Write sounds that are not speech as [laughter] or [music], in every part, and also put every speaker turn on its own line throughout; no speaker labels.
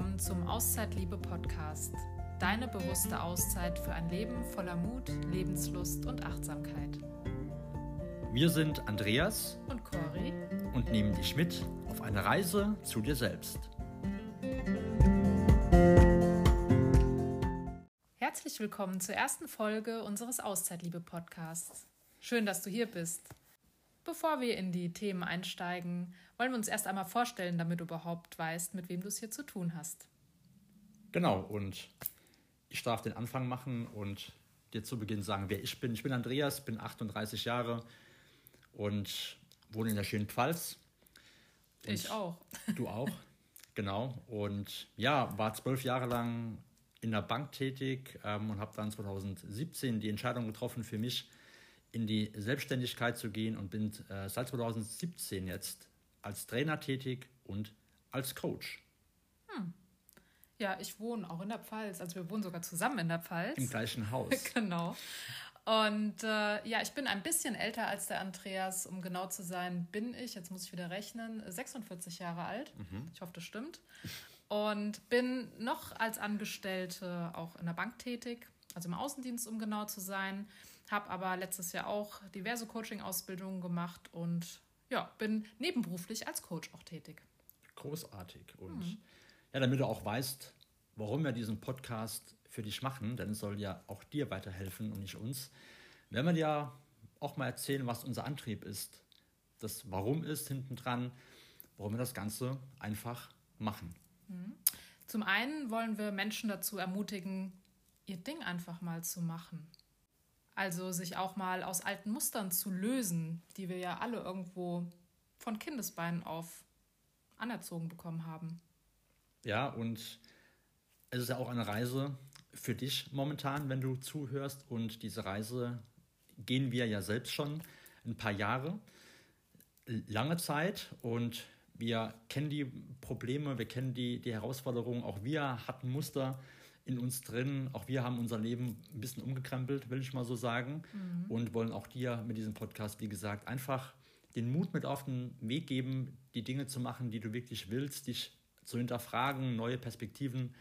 willkommen zum Auszeitliebe Podcast. Deine bewusste Auszeit für ein Leben voller Mut, Lebenslust und Achtsamkeit.
Wir sind Andreas
und Cori
und nehmen dich mit auf eine Reise zu dir selbst.
Herzlich willkommen zur ersten Folge unseres Auszeitliebe Podcasts. Schön, dass du hier bist. Bevor wir in die Themen einsteigen, wollen wir uns erst einmal vorstellen, damit du überhaupt weißt, mit wem du es hier zu tun hast.
Genau, und ich darf den Anfang machen und dir zu Beginn sagen, wer ich bin. Ich bin Andreas, bin 38 Jahre und wohne in der schönen Pfalz.
Und ich auch. [laughs]
Du auch, genau. Und ja, war zwölf Jahre lang in der Bank tätig ähm, und habe dann 2017 die Entscheidung getroffen für mich, in die Selbstständigkeit zu gehen und bin äh, seit 2017 jetzt als Trainer tätig und als Coach.
Hm. Ja, ich wohne auch in der Pfalz. Also wir wohnen sogar zusammen in der Pfalz.
Im gleichen Haus. [laughs]
genau. Und äh, ja, ich bin ein bisschen älter als der Andreas. Um genau zu sein, bin ich, jetzt muss ich wieder rechnen, 46 Jahre alt. Mhm. Ich hoffe, das stimmt. Und bin noch als Angestellte auch in der Bank tätig, also im Außendienst, um genau zu sein habe aber letztes Jahr auch diverse Coaching-Ausbildungen gemacht und ja, bin nebenberuflich als Coach auch tätig.
Großartig. Und mhm. ja, damit du auch weißt, warum wir diesen Podcast für dich machen, denn es soll ja auch dir weiterhelfen und nicht uns, werden wir dir auch mal erzählen, was unser Antrieb ist, das Warum ist hinten dran, warum wir das Ganze einfach machen.
Mhm. Zum einen wollen wir Menschen dazu ermutigen, ihr Ding einfach mal zu machen. Also sich auch mal aus alten Mustern zu lösen, die wir ja alle irgendwo von Kindesbeinen auf anerzogen bekommen haben.
Ja, und es ist ja auch eine Reise für dich momentan, wenn du zuhörst. Und diese Reise gehen wir ja selbst schon ein paar Jahre, lange Zeit. Und wir kennen die Probleme, wir kennen die, die Herausforderungen. Auch wir hatten Muster, in uns drin. Auch wir haben unser Leben ein bisschen umgekrempelt, will ich mal so sagen. Mhm. Und wollen auch dir mit diesem Podcast, wie gesagt, einfach den Mut mit auf den Weg geben, die Dinge zu machen, die du wirklich willst, dich zu hinterfragen, neue Perspektiven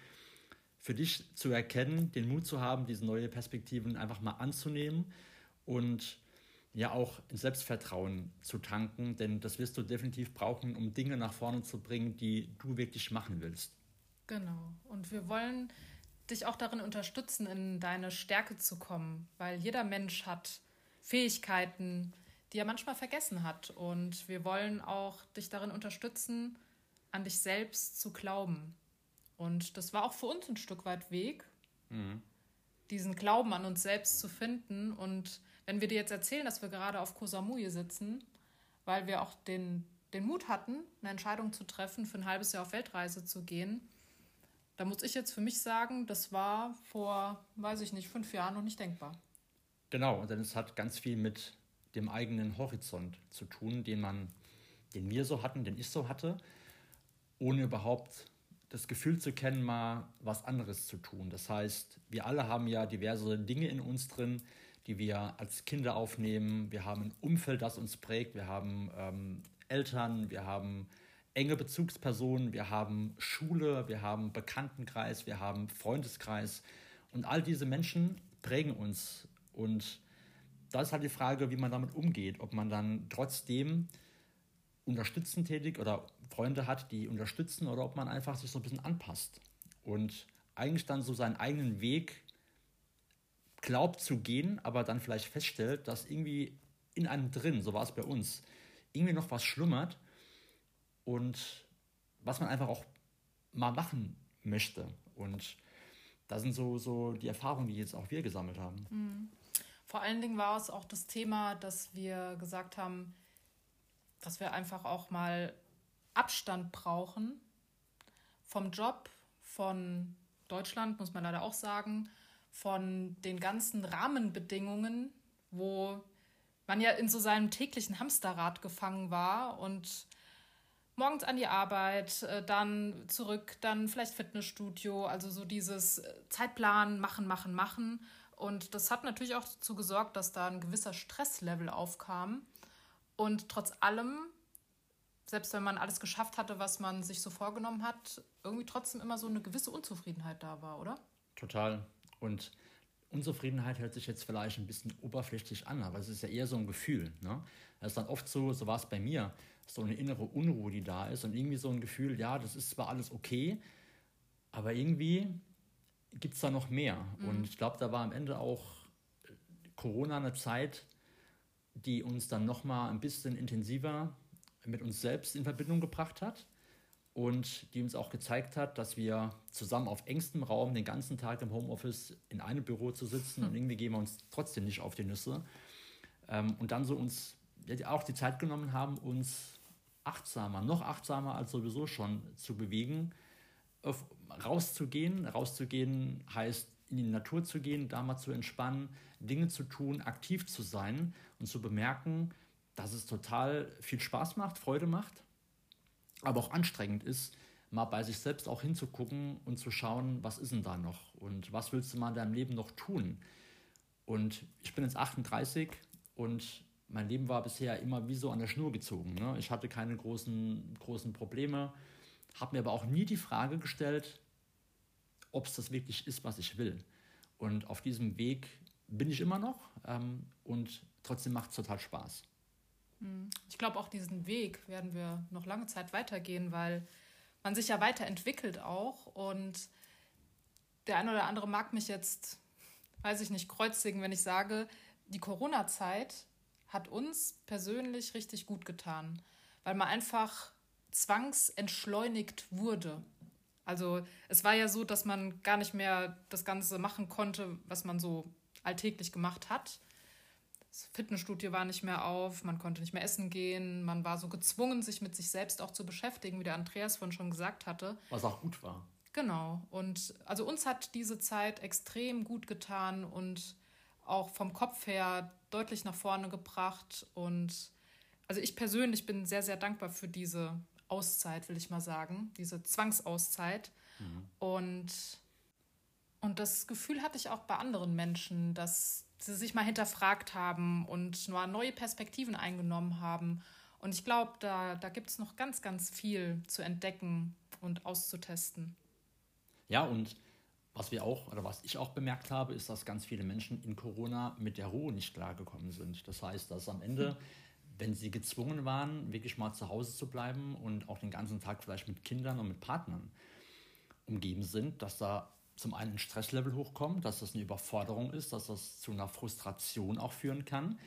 für dich zu erkennen, den Mut zu haben, diese neue Perspektiven einfach mal anzunehmen und ja auch Selbstvertrauen zu tanken, denn das wirst du definitiv brauchen, um Dinge nach vorne zu bringen, die du wirklich machen willst.
Genau. Und wir wollen dich auch darin unterstützen, in deine Stärke zu kommen, weil jeder Mensch hat Fähigkeiten, die er manchmal vergessen hat. Und wir wollen auch dich darin unterstützen, an dich selbst zu glauben. Und das war auch für uns ein Stück weit Weg, mhm. diesen Glauben an uns selbst zu finden. Und wenn wir dir jetzt erzählen, dass wir gerade auf Koh Samui sitzen, weil wir auch den, den Mut hatten, eine Entscheidung zu treffen, für ein halbes Jahr auf Weltreise zu gehen, da muss ich jetzt für mich sagen, das war vor, weiß ich nicht, fünf Jahren noch nicht denkbar.
Genau, denn es hat ganz viel mit dem eigenen Horizont zu tun, den man, den wir so hatten, den ich so hatte, ohne überhaupt das Gefühl zu kennen, mal was anderes zu tun. Das heißt, wir alle haben ja diverse Dinge in uns drin, die wir als Kinder aufnehmen. Wir haben ein Umfeld, das uns prägt. Wir haben ähm, Eltern, wir haben enge Bezugspersonen, wir haben Schule, wir haben Bekanntenkreis, wir haben Freundeskreis. Und all diese Menschen prägen uns. Und da ist halt die Frage, wie man damit umgeht, ob man dann trotzdem unterstützend tätig oder Freunde hat, die unterstützen oder ob man einfach sich so ein bisschen anpasst. Und eigentlich dann so seinen eigenen Weg glaubt zu gehen, aber dann vielleicht feststellt, dass irgendwie in einem drin, so war es bei uns, irgendwie noch was schlummert und was man einfach auch mal machen möchte. Und da sind so, so die Erfahrungen, die jetzt auch wir gesammelt haben.
Mhm. Vor allen Dingen war es auch das Thema, dass wir gesagt haben, dass wir einfach auch mal Abstand brauchen vom Job, von Deutschland, muss man leider auch sagen, von den ganzen Rahmenbedingungen, wo man ja in so seinem täglichen Hamsterrad gefangen war und morgens an die Arbeit, äh, dann zurück, dann vielleicht Fitnessstudio, also so dieses äh, Zeitplan, machen, machen, machen. Und das hat natürlich auch dazu gesorgt, dass da ein gewisser Stresslevel aufkam. Und trotz allem selbst wenn man alles geschafft hatte, was man sich so vorgenommen hat, irgendwie trotzdem immer so eine gewisse Unzufriedenheit da war, oder?
Total. Und Unzufriedenheit hört sich jetzt vielleicht ein bisschen oberflächlich an, aber es ist ja eher so ein Gefühl. Ne? Das ist dann oft so, so war es bei mir, so eine innere Unruhe, die da ist und irgendwie so ein Gefühl, ja, das ist zwar alles okay, aber irgendwie gibt es da noch mehr. Mhm. Und ich glaube, da war am Ende auch Corona eine Zeit, die uns dann nochmal ein bisschen intensiver mit uns selbst in Verbindung gebracht hat und die uns auch gezeigt hat, dass wir zusammen auf engstem Raum den ganzen Tag im Homeoffice in einem Büro zu sitzen und [laughs] irgendwie gehen wir uns trotzdem nicht auf die Nüsse ähm, und dann so uns ja, auch die Zeit genommen haben, uns achtsamer, noch achtsamer als sowieso schon zu bewegen, auf, rauszugehen. Rauszugehen heißt in die Natur zu gehen, da mal zu entspannen, Dinge zu tun, aktiv zu sein und zu bemerken, dass es total viel Spaß macht, Freude macht, aber auch anstrengend ist, mal bei sich selbst auch hinzugucken und zu schauen, was ist denn da noch und was willst du mal in deinem Leben noch tun. Und ich bin jetzt 38 und mein Leben war bisher immer wie so an der Schnur gezogen. Ne? Ich hatte keine großen, großen Probleme, habe mir aber auch nie die Frage gestellt, ob es das wirklich ist, was ich will. Und auf diesem Weg bin ich immer noch ähm, und trotzdem macht es total Spaß.
Ich glaube, auch diesen Weg werden wir noch lange Zeit weitergehen, weil man sich ja weiterentwickelt auch. Und der eine oder andere mag mich jetzt, weiß ich nicht, kreuzigen, wenn ich sage, die Corona-Zeit hat uns persönlich richtig gut getan, weil man einfach zwangsentschleunigt wurde. Also es war ja so, dass man gar nicht mehr das Ganze machen konnte, was man so alltäglich gemacht hat. Das Fitnessstudio war nicht mehr auf, man konnte nicht mehr essen gehen, man war so gezwungen, sich mit sich selbst auch zu beschäftigen, wie der Andreas vorhin schon gesagt hatte.
Was auch gut war.
Genau. Und also uns hat diese Zeit extrem gut getan und auch vom Kopf her deutlich nach vorne gebracht. Und also ich persönlich bin sehr, sehr dankbar für diese Auszeit, will ich mal sagen, diese Zwangsauszeit. Mhm. Und, und das Gefühl hatte ich auch bei anderen Menschen, dass sie sich mal hinterfragt haben und nur neue Perspektiven eingenommen haben. Und ich glaube, da, da gibt es noch ganz, ganz viel zu entdecken und auszutesten.
Ja, und was wir auch, oder was ich auch bemerkt habe, ist, dass ganz viele Menschen in Corona mit der Ruhe nicht klargekommen sind. Das heißt, dass am Ende, wenn sie gezwungen waren, wirklich mal zu Hause zu bleiben und auch den ganzen Tag vielleicht mit Kindern und mit Partnern umgeben sind, dass da zum einen ein Stresslevel hochkommt, dass das eine Überforderung ist, dass das zu einer Frustration auch führen kann.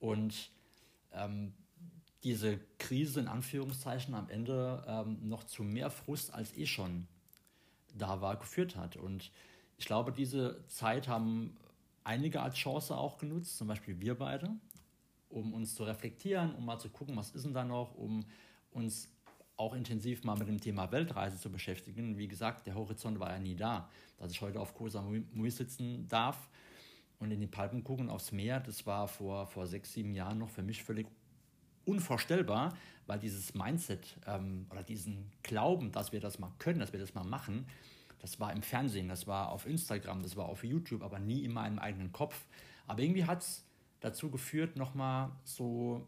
Und ähm, diese Krise in Anführungszeichen am Ende ähm, noch zu mehr Frust als eh schon da war, geführt hat. Und ich glaube, diese Zeit haben einige als Chance auch genutzt, zum Beispiel wir beide, um uns zu reflektieren, um mal zu gucken, was ist denn da noch, um uns auch intensiv mal mit dem Thema Weltreise zu beschäftigen. Wie gesagt, der Horizont war ja nie da. Dass ich heute auf Koh Samui sitzen darf und in die Palmen gucken aufs Meer, das war vor, vor sechs, sieben Jahren noch für mich völlig unvorstellbar, weil dieses Mindset ähm, oder diesen Glauben, dass wir das mal können, dass wir das mal machen, das war im Fernsehen, das war auf Instagram, das war auf YouTube, aber nie in meinem eigenen Kopf. Aber irgendwie hat es dazu geführt, nochmal so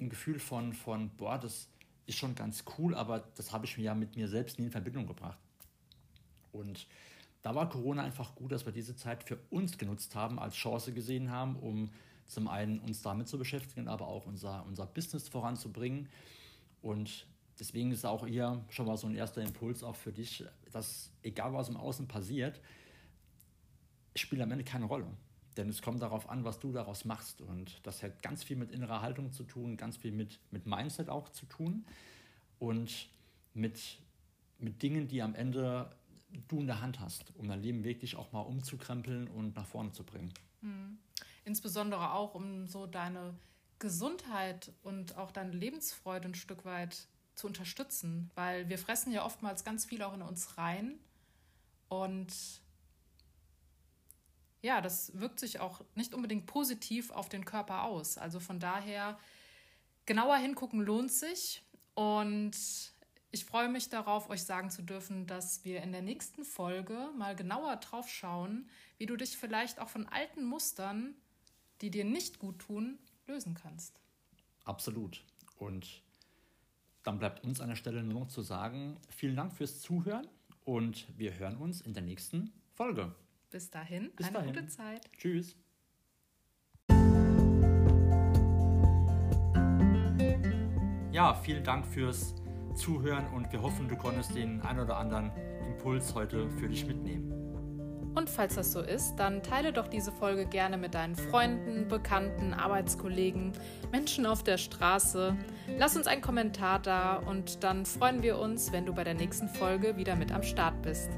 ein Gefühl von, von boah, das, ist schon ganz cool, aber das habe ich mir ja mit mir selbst nie in Verbindung gebracht. Und da war Corona einfach gut, dass wir diese Zeit für uns genutzt haben, als Chance gesehen haben, um zum einen uns damit zu beschäftigen, aber auch unser, unser Business voranzubringen. Und deswegen ist auch hier schon mal so ein erster Impuls auch für dich, dass egal was im Außen passiert, spielt am Ende keine Rolle. Denn es kommt darauf an, was du daraus machst. Und das hat ganz viel mit innerer Haltung zu tun, ganz viel mit, mit Mindset auch zu tun und mit, mit Dingen, die am Ende du in der Hand hast, um dein Leben wirklich auch mal umzukrempeln und nach vorne zu bringen.
Mhm. Insbesondere auch, um so deine Gesundheit und auch deine Lebensfreude ein Stück weit zu unterstützen, weil wir fressen ja oftmals ganz viel auch in uns rein und ja, das wirkt sich auch nicht unbedingt positiv auf den Körper aus. Also von daher, genauer hingucken lohnt sich. Und ich freue mich darauf, euch sagen zu dürfen, dass wir in der nächsten Folge mal genauer drauf schauen, wie du dich vielleicht auch von alten Mustern, die dir nicht gut tun, lösen kannst.
Absolut. Und dann bleibt uns an der Stelle nur noch zu sagen, vielen Dank fürs Zuhören und wir hören uns in der nächsten Folge.
Bis dahin,
Bis
eine
dahin.
gute Zeit.
Tschüss. Ja, vielen Dank fürs Zuhören und wir hoffen, du konntest den ein oder anderen Impuls heute für dich mitnehmen.
Und falls das so ist, dann teile doch diese Folge gerne mit deinen Freunden, Bekannten, Arbeitskollegen, Menschen auf der Straße. Lass uns einen Kommentar da und dann freuen wir uns, wenn du bei der nächsten Folge wieder mit am Start bist.